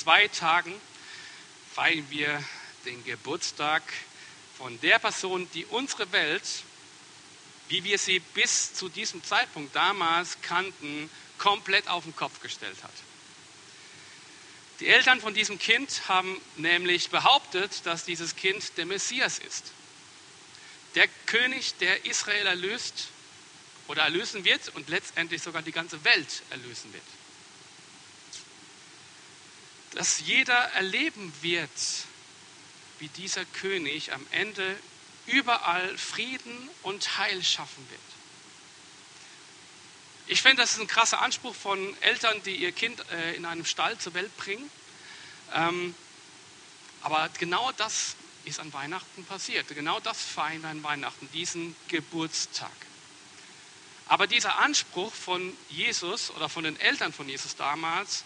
zwei Tagen feiern wir den Geburtstag von der Person, die unsere Welt, wie wir sie bis zu diesem Zeitpunkt damals kannten, komplett auf den Kopf gestellt hat. Die Eltern von diesem Kind haben nämlich behauptet, dass dieses Kind der Messias ist. Der König, der Israel erlöst oder erlösen wird und letztendlich sogar die ganze Welt erlösen wird. Dass jeder erleben wird, wie dieser König am Ende überall Frieden und Heil schaffen wird. Ich finde, das ist ein krasser Anspruch von Eltern, die ihr Kind äh, in einem Stall zur Welt bringen. Ähm, aber genau das ist an Weihnachten passiert. Genau das feiern wir an Weihnachten, diesen Geburtstag. Aber dieser Anspruch von Jesus oder von den Eltern von Jesus damals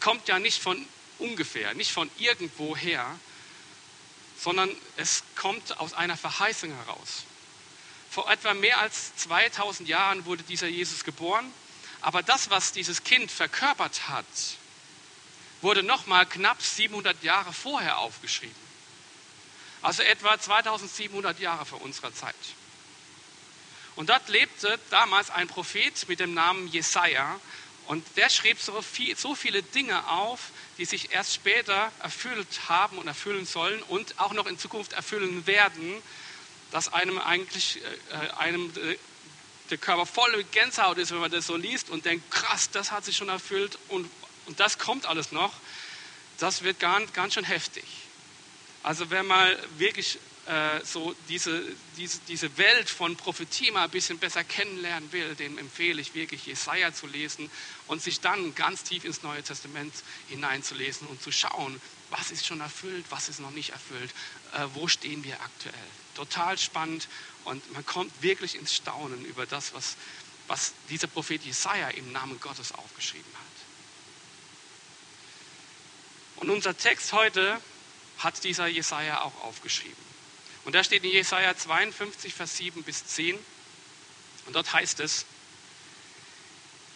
kommt ja nicht von ungefähr, nicht von irgendwoher, sondern es kommt aus einer Verheißung heraus. Vor etwa mehr als 2000 Jahren wurde dieser Jesus geboren, aber das, was dieses Kind verkörpert hat, wurde nochmal knapp 700 Jahre vorher aufgeschrieben. Also etwa 2700 Jahre vor unserer Zeit. Und dort lebte damals ein Prophet mit dem Namen Jesaja und der schrieb so, viel, so viele Dinge auf, die sich erst später erfüllt haben und erfüllen sollen und auch noch in Zukunft erfüllen werden, dass einem eigentlich äh, einem äh, der Körper voll mit Gänsehaut ist, wenn man das so liest und denkt, krass, das hat sich schon erfüllt und, und das kommt alles noch. Das wird ganz, ganz schön heftig. Also wer mal wirklich äh, so diese, diese, diese Welt von Prophetie mal ein bisschen besser kennenlernen will, dem empfehle ich wirklich Jesaja zu lesen und sich dann ganz tief ins Neue Testament hineinzulesen und zu schauen, was ist schon erfüllt, was ist noch nicht erfüllt, äh, wo stehen wir aktuell. Total spannend und man kommt wirklich ins Staunen über das, was, was dieser Prophet Jesaja im Namen Gottes aufgeschrieben hat. Und unser Text heute hat dieser Jesaja auch aufgeschrieben. Und da steht in Jesaja 52, Vers 7 bis 10. Und dort heißt es: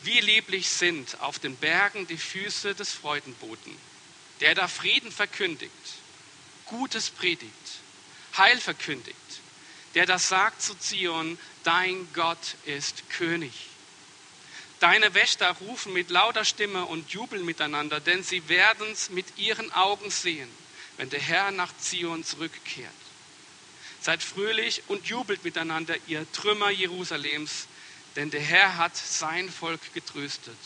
Wie lieblich sind auf den Bergen die Füße des Freudenboten, der da Frieden verkündigt, Gutes predigt, Heil verkündigt, der das sagt zu Zion: Dein Gott ist König. Deine Wächter rufen mit lauter Stimme und jubeln miteinander, denn sie werden es mit ihren Augen sehen wenn der Herr nach Zion zurückkehrt. Seid fröhlich und jubelt miteinander, ihr Trümmer Jerusalems, denn der Herr hat sein Volk getröstet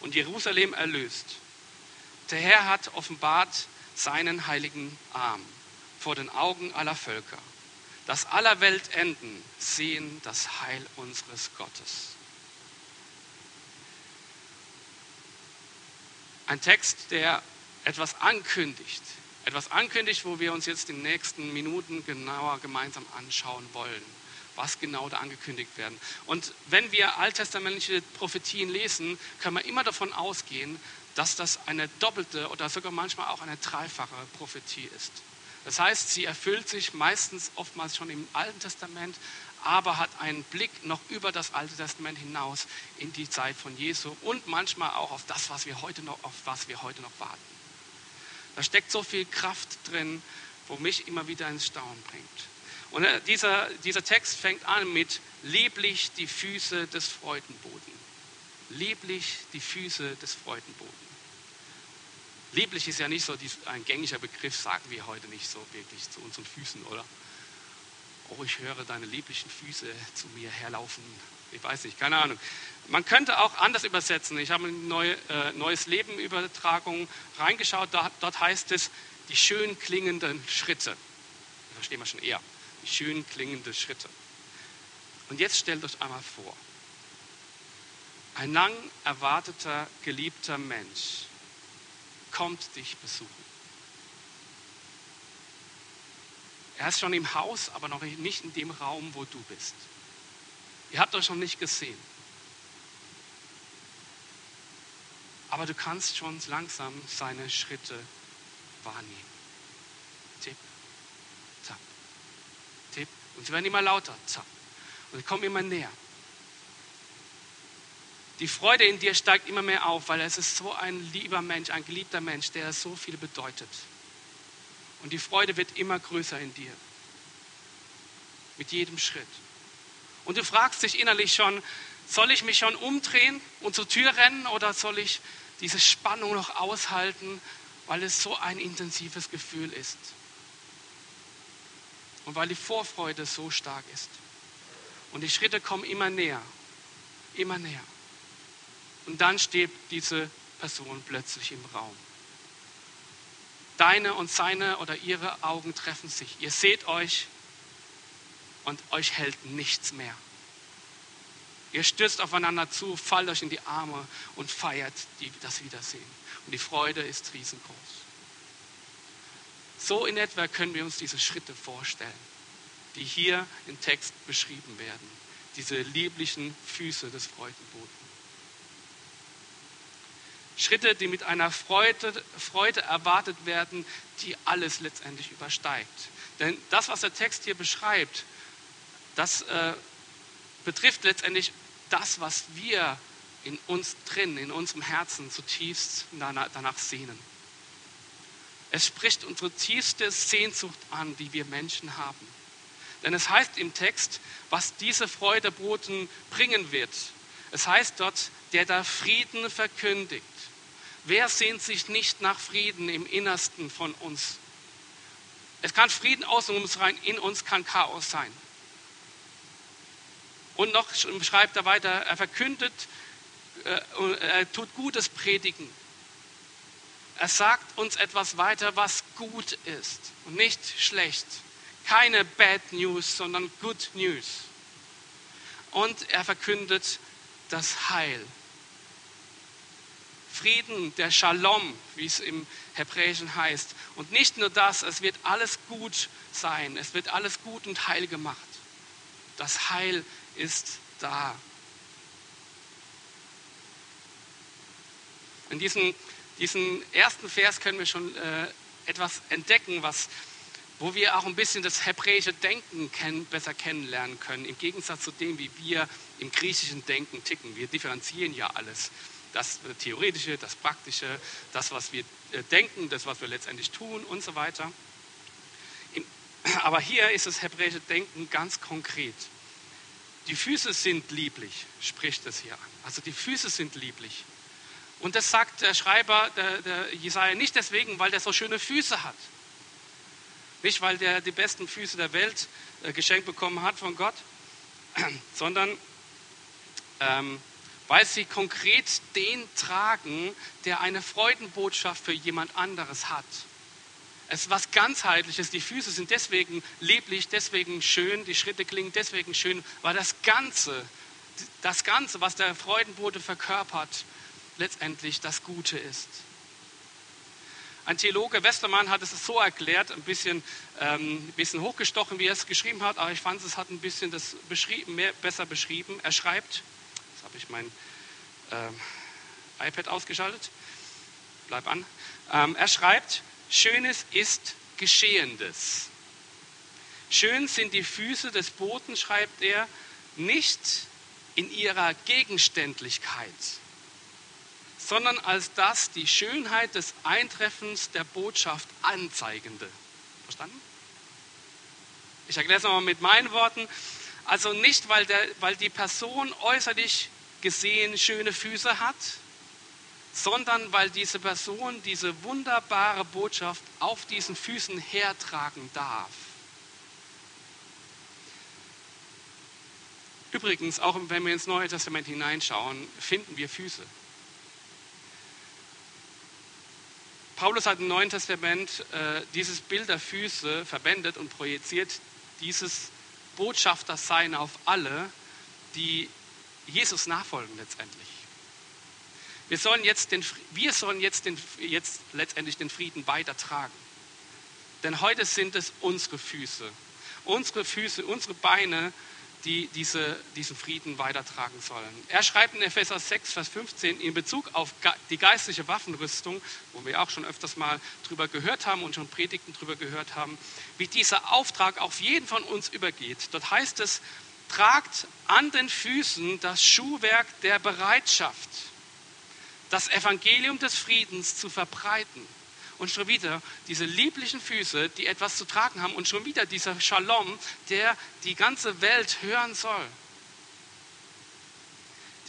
und Jerusalem erlöst. Der Herr hat offenbart seinen heiligen Arm vor den Augen aller Völker, dass aller Weltenden sehen das Heil unseres Gottes. Ein Text, der etwas ankündigt, etwas ankündigt, wo wir uns jetzt in den nächsten Minuten genauer gemeinsam anschauen wollen, was genau da angekündigt werden. Und wenn wir alttestamentliche Prophetien lesen, können wir immer davon ausgehen, dass das eine doppelte oder sogar manchmal auch eine dreifache Prophetie ist. Das heißt, sie erfüllt sich meistens oftmals schon im Alten Testament, aber hat einen Blick noch über das Alte Testament hinaus in die Zeit von Jesu und manchmal auch auf das, was wir heute noch, auf was wir heute noch warten. Da steckt so viel Kraft drin, wo mich immer wieder ins Staunen bringt. Und äh, dieser, dieser Text fängt an mit lieblich die Füße des Freudenboden. Lieblich die Füße des Freudenboden. Lieblich ist ja nicht so ein gängiger Begriff, sagen wir heute nicht so wirklich zu unseren Füßen, oder? Oh, ich höre deine lieblichen Füße zu mir herlaufen. Ich weiß nicht, keine Ahnung. Man könnte auch anders übersetzen. Ich habe eine neue, äh, Neues Leben Übertragung reingeschaut. Da, dort heißt es die schön klingenden Schritte. Verstehen wir schon eher. Die schön klingenden Schritte. Und jetzt stellt euch einmal vor, ein lang erwarteter, geliebter Mensch kommt dich besuchen. Er ist schon im Haus, aber noch nicht in dem Raum, wo du bist. Ihr habt euch noch nicht gesehen. Aber du kannst schon langsam seine Schritte wahrnehmen. Tipp, tap, tipp. Und sie werden immer lauter, tap. Und sie kommen immer näher. Die Freude in dir steigt immer mehr auf, weil es ist so ein lieber Mensch, ein geliebter Mensch, der so viel bedeutet. Und die Freude wird immer größer in dir. Mit jedem Schritt. Und du fragst dich innerlich schon, soll ich mich schon umdrehen und zur Tür rennen oder soll ich diese Spannung noch aushalten, weil es so ein intensives Gefühl ist? Und weil die Vorfreude so stark ist. Und die Schritte kommen immer näher, immer näher. Und dann steht diese Person plötzlich im Raum. Deine und seine oder ihre Augen treffen sich. Ihr seht euch und euch hält nichts mehr. Ihr stürzt aufeinander zu, fallt euch in die Arme und feiert die, das Wiedersehen. Und die Freude ist riesengroß. So in etwa können wir uns diese Schritte vorstellen, die hier im Text beschrieben werden. Diese lieblichen Füße des Freudenboten. Schritte, die mit einer Freude, Freude erwartet werden, die alles letztendlich übersteigt. Denn das, was der Text hier beschreibt, das äh, betrifft letztendlich das, was wir in uns drin, in unserem Herzen zutiefst danach, sehnen. Es spricht unsere tiefste Sehnsucht an, die wir Menschen haben. Denn es heißt im Text, was diese Freudeboten bringen wird. Es heißt dort, der da Frieden verkündigt. Wer sehnt sich nicht nach Frieden im Innersten von uns? Es kann Frieden außen um uns rein, in uns kann Chaos sein. Und noch schreibt er weiter, er verkündet, äh, er tut Gutes predigen. Er sagt uns etwas weiter, was gut ist und nicht schlecht. Keine Bad News, sondern Good News. Und er verkündet das Heil. Frieden, der Shalom, wie es im Hebräischen heißt. Und nicht nur das, es wird alles gut sein, es wird alles gut und heil gemacht. Das Heil ist da. In diesem, diesem ersten Vers können wir schon äh, etwas entdecken, was, wo wir auch ein bisschen das hebräische Denken kennen, besser kennenlernen können, im Gegensatz zu dem, wie wir im griechischen Denken ticken. Wir differenzieren ja alles. Das Theoretische, das Praktische, das, was wir äh, denken, das, was wir letztendlich tun und so weiter. Aber hier ist das hebräische Denken ganz konkret. Die Füße sind lieblich, spricht es hier. Also die Füße sind lieblich. Und das sagt der Schreiber, der, der Jesaja, nicht deswegen, weil der so schöne Füße hat. Nicht, weil der die besten Füße der Welt äh, geschenkt bekommen hat von Gott, sondern ähm, weil sie konkret den tragen, der eine Freudenbotschaft für jemand anderes hat. Es ist was ganzheitliches. Die Füße sind deswegen lieblich, deswegen schön, die Schritte klingen deswegen schön, weil das Ganze, das Ganze, was der Freudenbote verkörpert, letztendlich das Gute ist. Ein Theologe, Westermann, hat es so erklärt, ein bisschen, ähm, ein bisschen hochgestochen, wie er es geschrieben hat, aber ich fand, es hat ein bisschen das beschrieben, mehr, besser beschrieben. Er schreibt, jetzt habe ich mein ähm, iPad ausgeschaltet, bleib an. Ähm, er schreibt, Schönes ist Geschehendes. Schön sind die Füße des Boten, schreibt er, nicht in ihrer Gegenständlichkeit, sondern als das die Schönheit des Eintreffens der Botschaft anzeigende. Verstanden? Ich erkläre es nochmal mit meinen Worten. Also nicht, weil, der, weil die Person äußerlich gesehen schöne Füße hat, sondern weil diese Person diese wunderbare Botschaft auf diesen Füßen hertragen darf. Übrigens, auch wenn wir ins Neue Testament hineinschauen, finden wir Füße. Paulus hat im Neuen Testament äh, dieses Bild der Füße verwendet und projiziert dieses Botschaftersein auf alle, die Jesus nachfolgen letztendlich. Wir sollen jetzt, den, wir sollen jetzt, den, jetzt letztendlich den Frieden weitertragen. Denn heute sind es unsere Füße, unsere Füße, unsere Beine, die diese, diesen Frieden weitertragen sollen. Er schreibt in Epheser 6, Vers 15 in Bezug auf die geistliche Waffenrüstung, wo wir auch schon öfters mal drüber gehört haben und schon Predigten drüber gehört haben, wie dieser Auftrag auf jeden von uns übergeht. Dort heißt es, tragt an den Füßen das Schuhwerk der Bereitschaft, das Evangelium des Friedens zu verbreiten. Und schon wieder diese lieblichen Füße, die etwas zu tragen haben. Und schon wieder dieser Shalom, der die ganze Welt hören soll.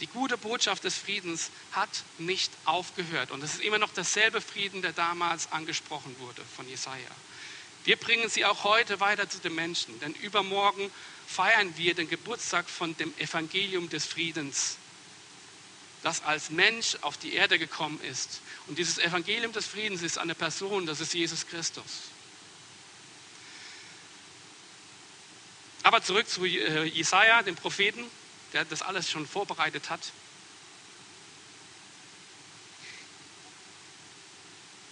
Die gute Botschaft des Friedens hat nicht aufgehört. Und es ist immer noch derselbe Frieden, der damals angesprochen wurde von Jesaja. Wir bringen sie auch heute weiter zu den Menschen, denn übermorgen feiern wir den Geburtstag von dem Evangelium des Friedens, das als Mensch auf die Erde gekommen ist. Und dieses Evangelium des Friedens ist eine Person, das ist Jesus Christus. Aber zurück zu äh, Jesaja, dem Propheten, der das alles schon vorbereitet hat.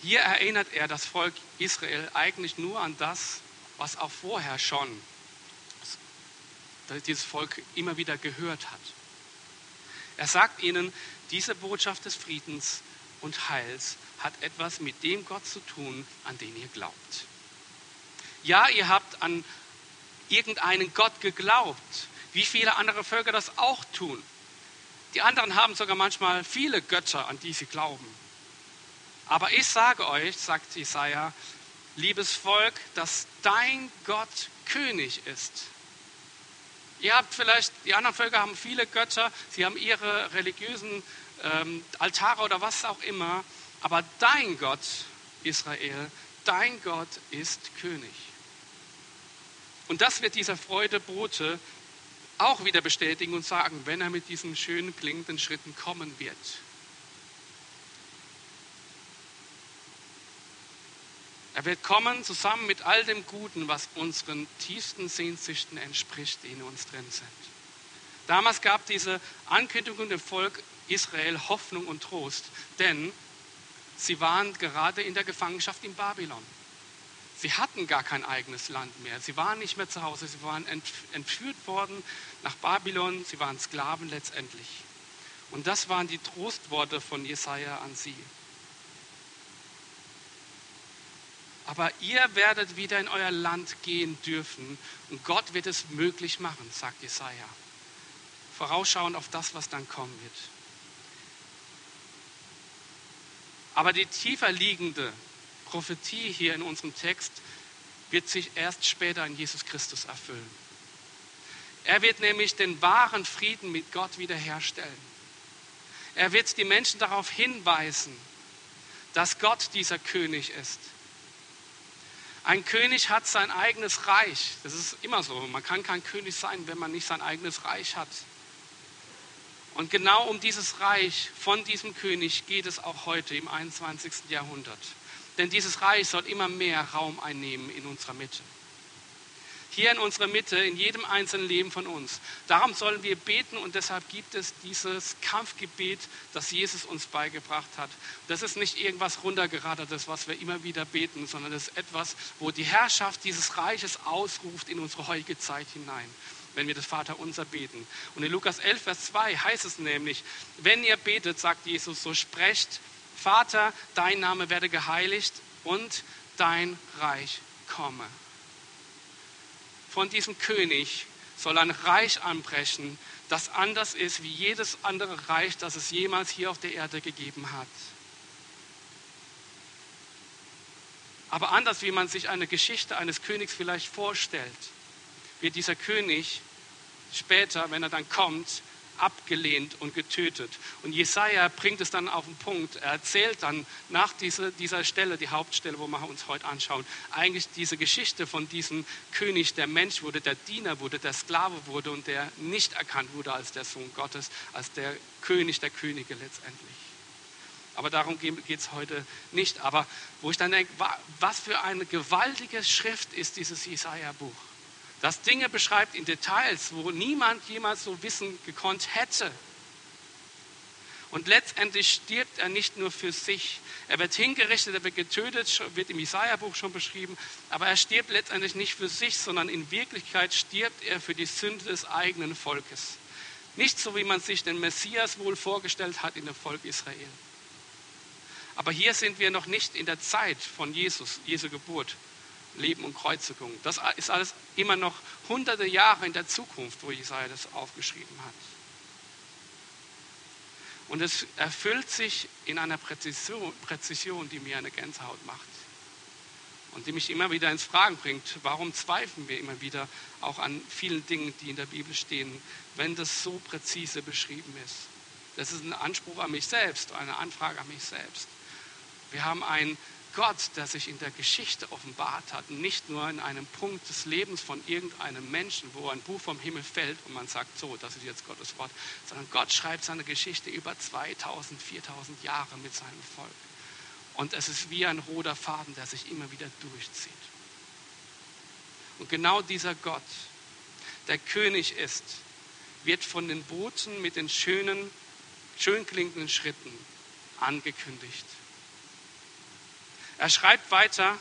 Hier erinnert er das Volk Israel eigentlich nur an das, was auch vorher schon dieses Volk immer wieder gehört hat. Er sagt ihnen, diese Botschaft des Friedens und Heils hat etwas mit dem Gott zu tun, an den ihr glaubt. Ja, ihr habt an irgendeinen Gott geglaubt, wie viele andere Völker das auch tun. Die anderen haben sogar manchmal viele Götter, an die sie glauben. Aber ich sage euch, sagt Jesaja, liebes Volk, dass dein Gott König ist. Ihr habt vielleicht, die anderen Völker haben viele Götter, sie haben ihre religiösen ähm, Altare oder was auch immer, aber dein Gott, Israel, dein Gott ist König. Und das wird dieser Freudebote auch wieder bestätigen und sagen, wenn er mit diesen schönen klingenden Schritten kommen wird. Er wird kommen zusammen mit all dem Guten, was unseren tiefsten Sehnsüchten entspricht, die in uns drin sind. Damals gab diese Ankündigung dem Volk Israel Hoffnung und Trost, denn sie waren gerade in der Gefangenschaft in Babylon. Sie hatten gar kein eigenes Land mehr. Sie waren nicht mehr zu Hause. Sie waren entführt worden nach Babylon. Sie waren Sklaven letztendlich. Und das waren die Trostworte von Jesaja an sie. Aber ihr werdet wieder in euer Land gehen dürfen und Gott wird es möglich machen, sagt Jesaja. Vorausschauend auf das, was dann kommen wird. Aber die tiefer liegende Prophetie hier in unserem Text wird sich erst später in Jesus Christus erfüllen. Er wird nämlich den wahren Frieden mit Gott wiederherstellen. Er wird die Menschen darauf hinweisen, dass Gott dieser König ist ein König hat sein eigenes Reich. Das ist immer so. Man kann kein König sein, wenn man nicht sein eigenes Reich hat. Und genau um dieses Reich von diesem König geht es auch heute im 21. Jahrhundert. Denn dieses Reich soll immer mehr Raum einnehmen in unserer Mitte hier in unserer Mitte, in jedem einzelnen Leben von uns. Darum sollen wir beten und deshalb gibt es dieses Kampfgebet, das Jesus uns beigebracht hat. Das ist nicht irgendwas runtergeradertes, was wir immer wieder beten, sondern das ist etwas, wo die Herrschaft dieses Reiches ausruft in unsere heutige Zeit hinein wenn wir das Vater unser beten. Und in Lukas 11, Vers 2 heißt es nämlich, wenn ihr betet, sagt Jesus, so sprecht, Vater, dein Name werde geheiligt und dein Reich komme von diesem König soll ein Reich anbrechen, das anders ist wie jedes andere Reich, das es jemals hier auf der Erde gegeben hat. Aber anders, wie man sich eine Geschichte eines Königs vielleicht vorstellt, wird dieser König später, wenn er dann kommt, abgelehnt und getötet. Und Jesaja bringt es dann auf den Punkt. Er erzählt dann nach dieser, dieser Stelle, die Hauptstelle, wo wir uns heute anschauen, eigentlich diese Geschichte von diesem König, der Mensch wurde, der Diener wurde, der Sklave wurde und der nicht erkannt wurde als der Sohn Gottes, als der König der Könige letztendlich. Aber darum geht es heute nicht. Aber wo ich dann denke, was für eine gewaltige Schrift ist dieses Jesaja-Buch das Dinge beschreibt in Details, wo niemand jemals so wissen gekonnt hätte. Und letztendlich stirbt er nicht nur für sich. Er wird hingerichtet, er wird getötet, wird im Jesaja-Buch schon beschrieben. Aber er stirbt letztendlich nicht für sich, sondern in Wirklichkeit stirbt er für die Sünde des eigenen Volkes. Nicht so, wie man sich den Messias wohl vorgestellt hat in dem Volk Israel. Aber hier sind wir noch nicht in der Zeit von Jesus, Jesu Geburt. Leben und Kreuzigung. Das ist alles immer noch hunderte Jahre in der Zukunft, wo Jesaja das aufgeschrieben hat. Und es erfüllt sich in einer Präzision, Präzision, die mir eine Gänsehaut macht und die mich immer wieder ins Fragen bringt, warum zweifeln wir immer wieder auch an vielen Dingen, die in der Bibel stehen, wenn das so präzise beschrieben ist. Das ist ein Anspruch an mich selbst, eine Anfrage an mich selbst. Wir haben einen Gott, der sich in der Geschichte offenbart hat, nicht nur in einem Punkt des Lebens von irgendeinem Menschen, wo ein Buch vom Himmel fällt und man sagt, so, das ist jetzt Gottes Wort, sondern Gott schreibt seine Geschichte über 2000, 4000 Jahre mit seinem Volk. Und es ist wie ein roter Faden, der sich immer wieder durchzieht. Und genau dieser Gott, der König ist, wird von den Boten mit den schönen, schön klingenden Schritten angekündigt. Er schreibt weiter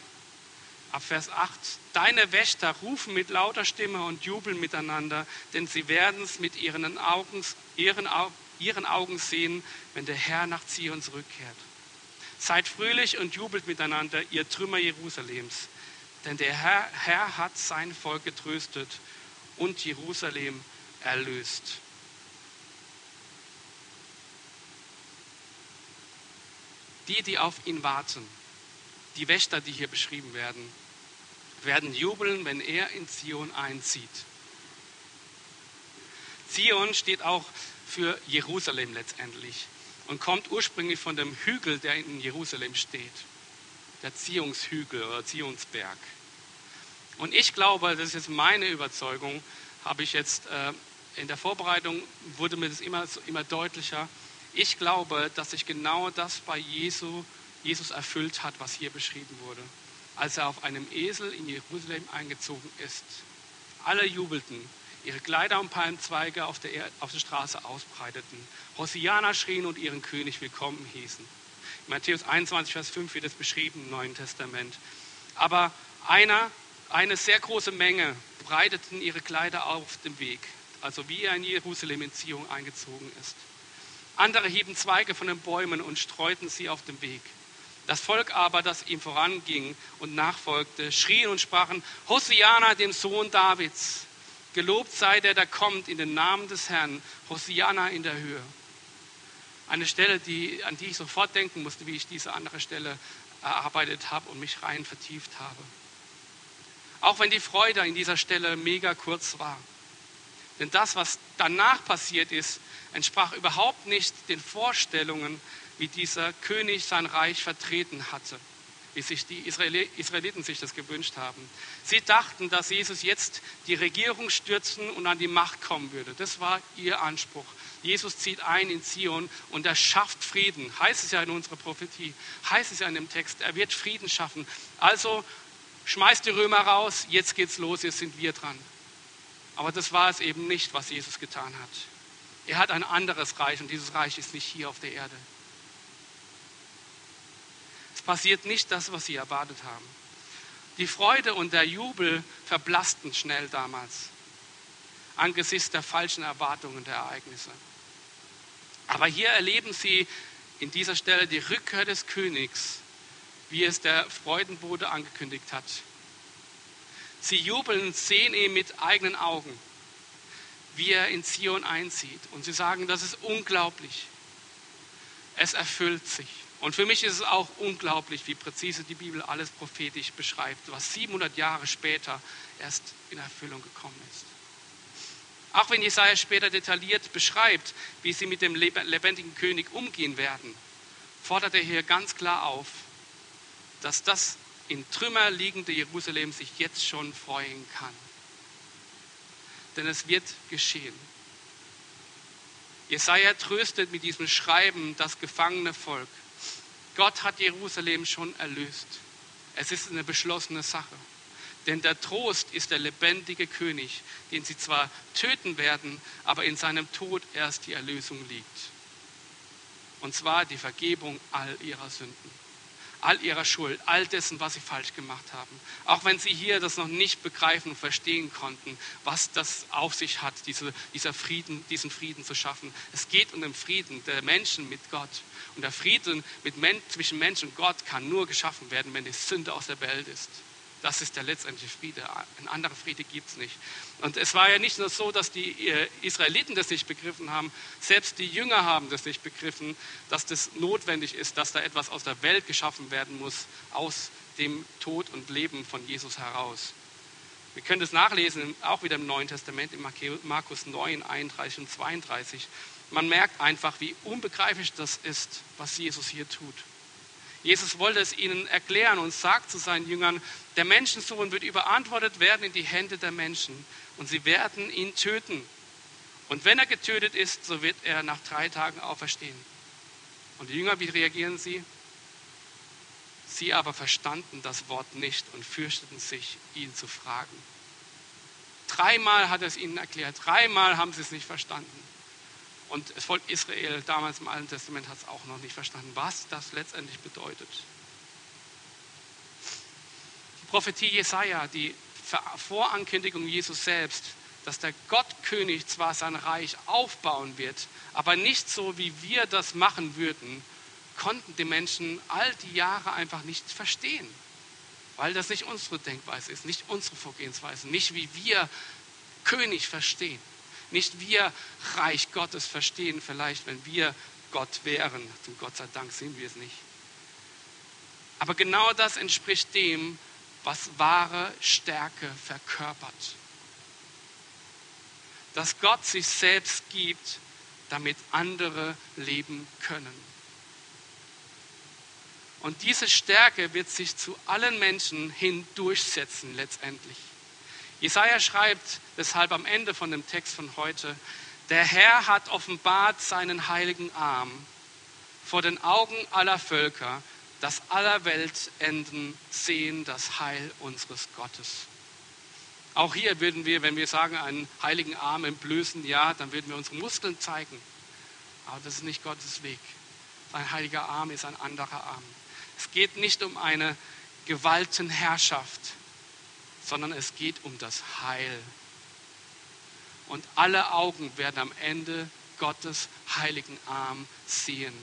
ab Vers 8, Deine Wächter rufen mit lauter Stimme und jubeln miteinander, denn sie werden es mit ihren Augen, ihren, ihren Augen sehen, wenn der Herr nach Zion zurückkehrt. Seid fröhlich und jubelt miteinander, ihr Trümmer Jerusalems, denn der Herr, Herr hat sein Volk getröstet und Jerusalem erlöst. Die, die auf ihn warten, die Wächter, die hier beschrieben werden, werden jubeln, wenn er in Zion einzieht. Zion steht auch für Jerusalem letztendlich und kommt ursprünglich von dem Hügel, der in Jerusalem steht, der Ziehungshügel oder Zionsberg. Und ich glaube, das ist jetzt meine Überzeugung, habe ich jetzt äh, in der Vorbereitung, wurde mir das immer, immer deutlicher. Ich glaube, dass sich genau das bei Jesu Jesus erfüllt hat, was hier beschrieben wurde, als er auf einem Esel in Jerusalem eingezogen ist. Alle jubelten, ihre Kleider und Palmzweige auf der, auf der Straße ausbreiteten, Hosiana schrien und ihren König willkommen hießen. In Matthäus 21, Vers 5 wird es beschrieben im Neuen Testament. Aber einer, eine sehr große Menge breiteten ihre Kleider auf dem Weg, also wie er in Jerusalem in Zion eingezogen ist. Andere hieben Zweige von den Bäumen und streuten sie auf dem Weg. Das Volk aber, das ihm voranging und nachfolgte, schrien und sprachen, Hosiana, dem Sohn Davids. Gelobt sei der, der kommt in den Namen des Herrn. Hosiana in der Höhe. Eine Stelle, die, an die ich sofort denken musste, wie ich diese andere Stelle erarbeitet habe und mich rein vertieft habe. Auch wenn die Freude in dieser Stelle mega kurz war. Denn das, was danach passiert ist, entsprach überhaupt nicht den Vorstellungen wie dieser König sein Reich vertreten hatte, wie sich die Israeliten sich das gewünscht haben. Sie dachten, dass Jesus jetzt die Regierung stürzen und an die Macht kommen würde. Das war ihr Anspruch. Jesus zieht ein in Zion und er schafft Frieden. Heißt es ja in unserer Prophetie, heißt es ja in dem Text, er wird Frieden schaffen. Also schmeißt die Römer raus, jetzt geht's los, jetzt sind wir dran. Aber das war es eben nicht, was Jesus getan hat. Er hat ein anderes Reich und dieses Reich ist nicht hier auf der Erde. Es passiert nicht das, was sie erwartet haben. Die Freude und der Jubel verblassten schnell damals angesichts der falschen Erwartungen der Ereignisse. Aber hier erleben sie in dieser Stelle die Rückkehr des Königs, wie es der Freudenbote angekündigt hat. Sie jubeln, sehen ihn mit eigenen Augen, wie er in Zion einzieht. Und sie sagen, das ist unglaublich. Es erfüllt sich. Und für mich ist es auch unglaublich, wie präzise die Bibel alles prophetisch beschreibt, was 700 Jahre später erst in Erfüllung gekommen ist. Auch wenn Jesaja später detailliert beschreibt, wie sie mit dem lebendigen König umgehen werden, fordert er hier ganz klar auf, dass das in Trümmer liegende Jerusalem sich jetzt schon freuen kann. Denn es wird geschehen. Jesaja tröstet mit diesem Schreiben das gefangene Volk. Gott hat Jerusalem schon erlöst. Es ist eine beschlossene Sache. Denn der Trost ist der lebendige König, den sie zwar töten werden, aber in seinem Tod erst die Erlösung liegt. Und zwar die Vergebung all ihrer Sünden, all ihrer Schuld, all dessen, was sie falsch gemacht haben. Auch wenn sie hier das noch nicht begreifen und verstehen konnten, was das auf sich hat, diese, dieser Frieden, diesen Frieden zu schaffen. Es geht um den Frieden der Menschen mit Gott. Und der Frieden mit Men zwischen Mensch und Gott kann nur geschaffen werden, wenn die Sünde aus der Welt ist. Das ist der letztendliche Friede. Ein anderer Friede gibt es nicht. Und es war ja nicht nur so, dass die äh, Israeliten das nicht begriffen haben, selbst die Jünger haben das nicht begriffen, dass das notwendig ist, dass da etwas aus der Welt geschaffen werden muss, aus dem Tod und Leben von Jesus heraus. Wir können das nachlesen, auch wieder im Neuen Testament, in Markus 9, 31 und 32. Man merkt einfach, wie unbegreiflich das ist, was Jesus hier tut. Jesus wollte es ihnen erklären und sagt zu seinen Jüngern, der Menschensohn wird überantwortet werden in die Hände der Menschen und sie werden ihn töten. Und wenn er getötet ist, so wird er nach drei Tagen auferstehen. Und die Jünger, wie reagieren sie? Sie aber verstanden das Wort nicht und fürchteten sich, ihn zu fragen. Dreimal hat er es ihnen erklärt, dreimal haben sie es nicht verstanden. Und das Volk Israel damals im Alten Testament hat es auch noch nicht verstanden, was das letztendlich bedeutet. Die Prophetie Jesaja, die Vorankündigung Jesus selbst, dass der Gottkönig zwar sein Reich aufbauen wird, aber nicht so, wie wir das machen würden, konnten die Menschen all die Jahre einfach nicht verstehen, weil das nicht unsere Denkweise ist, nicht unsere Vorgehensweise, nicht wie wir König verstehen. Nicht wir Reich Gottes verstehen, vielleicht wenn wir Gott wären. Zum Gott sei Dank sind wir es nicht. Aber genau das entspricht dem, was wahre Stärke verkörpert. Dass Gott sich selbst gibt, damit andere leben können. Und diese Stärke wird sich zu allen Menschen hin durchsetzen letztendlich. Jesaja schreibt deshalb am Ende von dem Text von heute: Der Herr hat offenbart seinen heiligen Arm vor den Augen aller Völker, dass aller Weltenden sehen das Heil unseres Gottes. Auch hier würden wir, wenn wir sagen, einen heiligen Arm entblößen, ja, dann würden wir unsere Muskeln zeigen. Aber das ist nicht Gottes Weg. Sein heiliger Arm ist ein anderer Arm. Es geht nicht um eine Gewaltenherrschaft, sondern es geht um das Heil. Und alle Augen werden am Ende Gottes heiligen Arm sehen.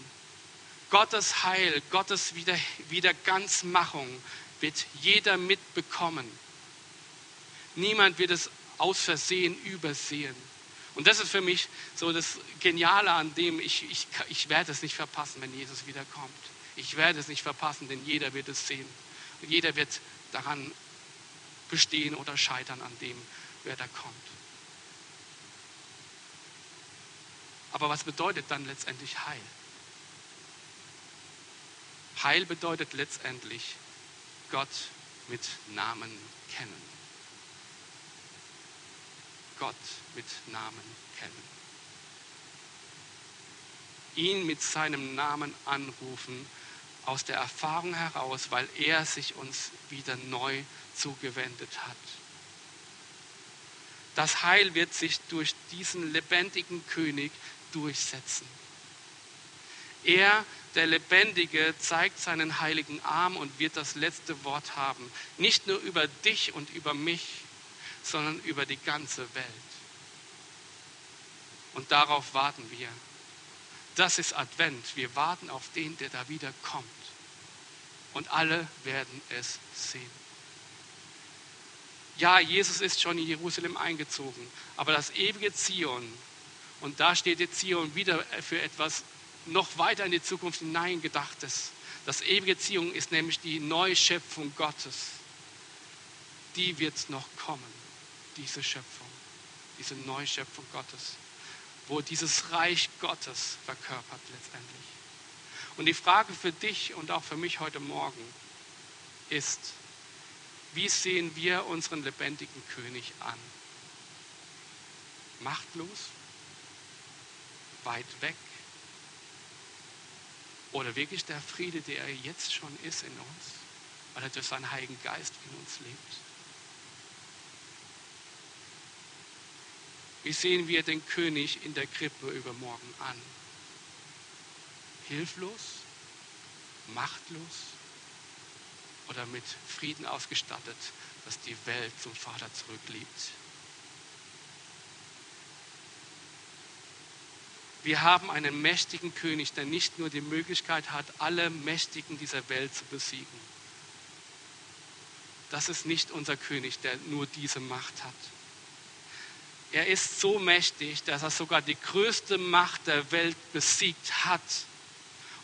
Gottes Heil, Gottes Wieder Wiederganzmachung wird jeder mitbekommen. Niemand wird es aus Versehen übersehen. Und das ist für mich so das Geniale an dem, ich, ich, ich werde es nicht verpassen, wenn Jesus wiederkommt. Ich werde es nicht verpassen, denn jeder wird es sehen. Und jeder wird daran bestehen oder scheitern an dem, wer da kommt. Aber was bedeutet dann letztendlich Heil? Heil bedeutet letztendlich Gott mit Namen kennen. Gott mit Namen kennen. Ihn mit seinem Namen anrufen aus der Erfahrung heraus, weil er sich uns wieder neu zugewendet hat. Das Heil wird sich durch diesen lebendigen König durchsetzen. Er, der Lebendige, zeigt seinen heiligen Arm und wird das letzte Wort haben. Nicht nur über dich und über mich, sondern über die ganze Welt. Und darauf warten wir. Das ist Advent. Wir warten auf den, der da wieder kommt. Und alle werden es sehen. Ja, Jesus ist schon in Jerusalem eingezogen, aber das ewige Zion, und da steht jetzt Zion wieder für etwas noch weiter in die Zukunft hineingedachtes. Das ewige Zion ist nämlich die Neuschöpfung Gottes. Die wird noch kommen, diese Schöpfung, diese Neuschöpfung Gottes, wo dieses Reich Gottes verkörpert letztendlich. Und die Frage für dich und auch für mich heute Morgen ist, wie sehen wir unseren lebendigen König an? Machtlos? Weit weg? Oder wirklich der Friede, der er jetzt schon ist in uns, weil er durch seinen Heiligen Geist in uns lebt? Wie sehen wir den König in der Krippe übermorgen an? Hilflos? Machtlos? oder mit Frieden ausgestattet, dass die Welt zum Vater zurückliebt. Wir haben einen mächtigen König, der nicht nur die Möglichkeit hat, alle Mächtigen dieser Welt zu besiegen, das ist nicht unser König, der nur diese Macht hat. Er ist so mächtig, dass er sogar die größte Macht der Welt besiegt hat.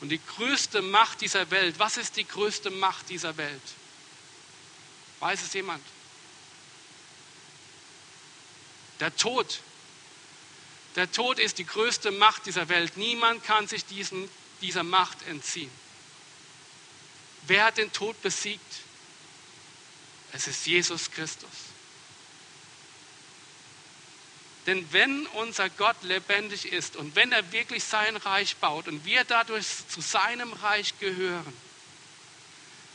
Und die größte Macht dieser Welt, was ist die größte Macht dieser Welt? Weiß es jemand? Der Tod. Der Tod ist die größte Macht dieser Welt. Niemand kann sich diesen, dieser Macht entziehen. Wer hat den Tod besiegt? Es ist Jesus Christus. Denn wenn unser Gott lebendig ist und wenn er wirklich sein Reich baut und wir dadurch zu seinem Reich gehören,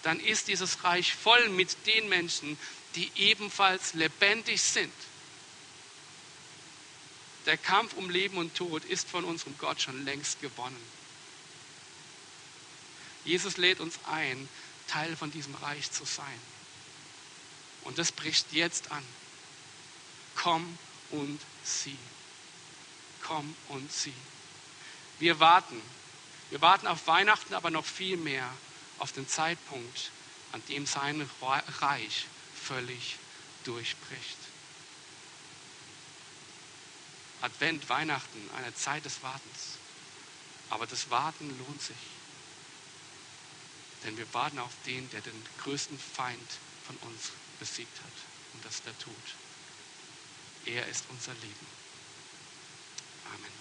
dann ist dieses Reich voll mit den Menschen, die ebenfalls lebendig sind. Der Kampf um Leben und Tod ist von unserem Gott schon längst gewonnen. Jesus lädt uns ein, Teil von diesem Reich zu sein. Und das bricht jetzt an. Komm und sieh. Komm und sieh. Wir warten. Wir warten auf Weihnachten, aber noch viel mehr auf den Zeitpunkt, an dem sein Reich völlig durchbricht. Advent, Weihnachten, eine Zeit des Wartens. Aber das Warten lohnt sich. Denn wir warten auf den, der den größten Feind von uns besiegt hat. Und das der Tod. Er ist unser Leben. Amen.